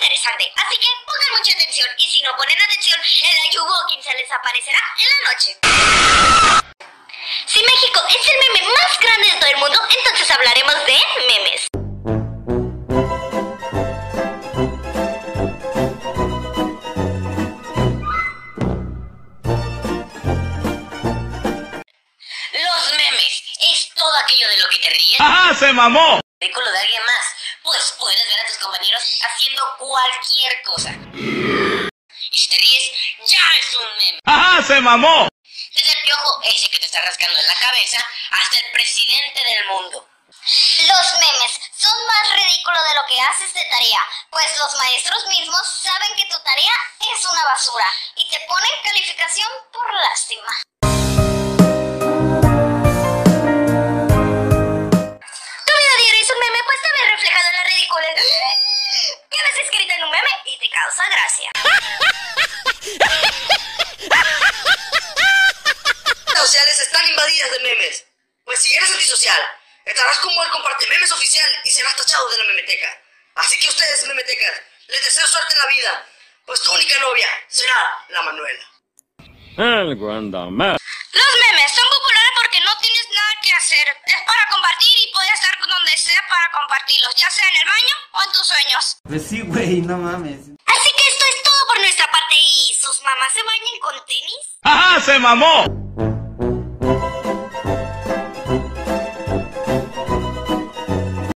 interesante. Así que pongan mucha atención y si no ponen atención, el Ayuwoking se les aparecerá en la noche. Si México es el meme más grande de todo el mundo, entonces hablaremos de memes. Los memes es todo aquello de lo que te ríes. ¡Ajá, se mamó! ridículo de alguien más, pues tus compañeros haciendo cualquier cosa. Y si te ríes, ya es un meme. ¡Ajá, se mamó! Desde el piojo ese que te está rascando en la cabeza hasta el presidente del mundo. Los memes son más ridículos de lo que haces de tarea, pues los maestros mismos saben que tu tarea es una basura y te ponen calificación por lástima. Gracia. redes sociales están invadidas de memes. Pues si eres antisocial, estarás como el comparte memes oficial y serás tachado de la memeteca. Así que ustedes, memetecas, les deseo suerte en la vida, pues tu única novia será la Manuela. Algo anda mal. Los memes son populares porque no tienes nada que hacer. Es para compartir y puedes estar donde sea para compartirlos, ya sea en el baño o en tus sueños. Pues sí, güey, no mames. Sus mamás se bañan con tenis. ¡Ajá, se mamó!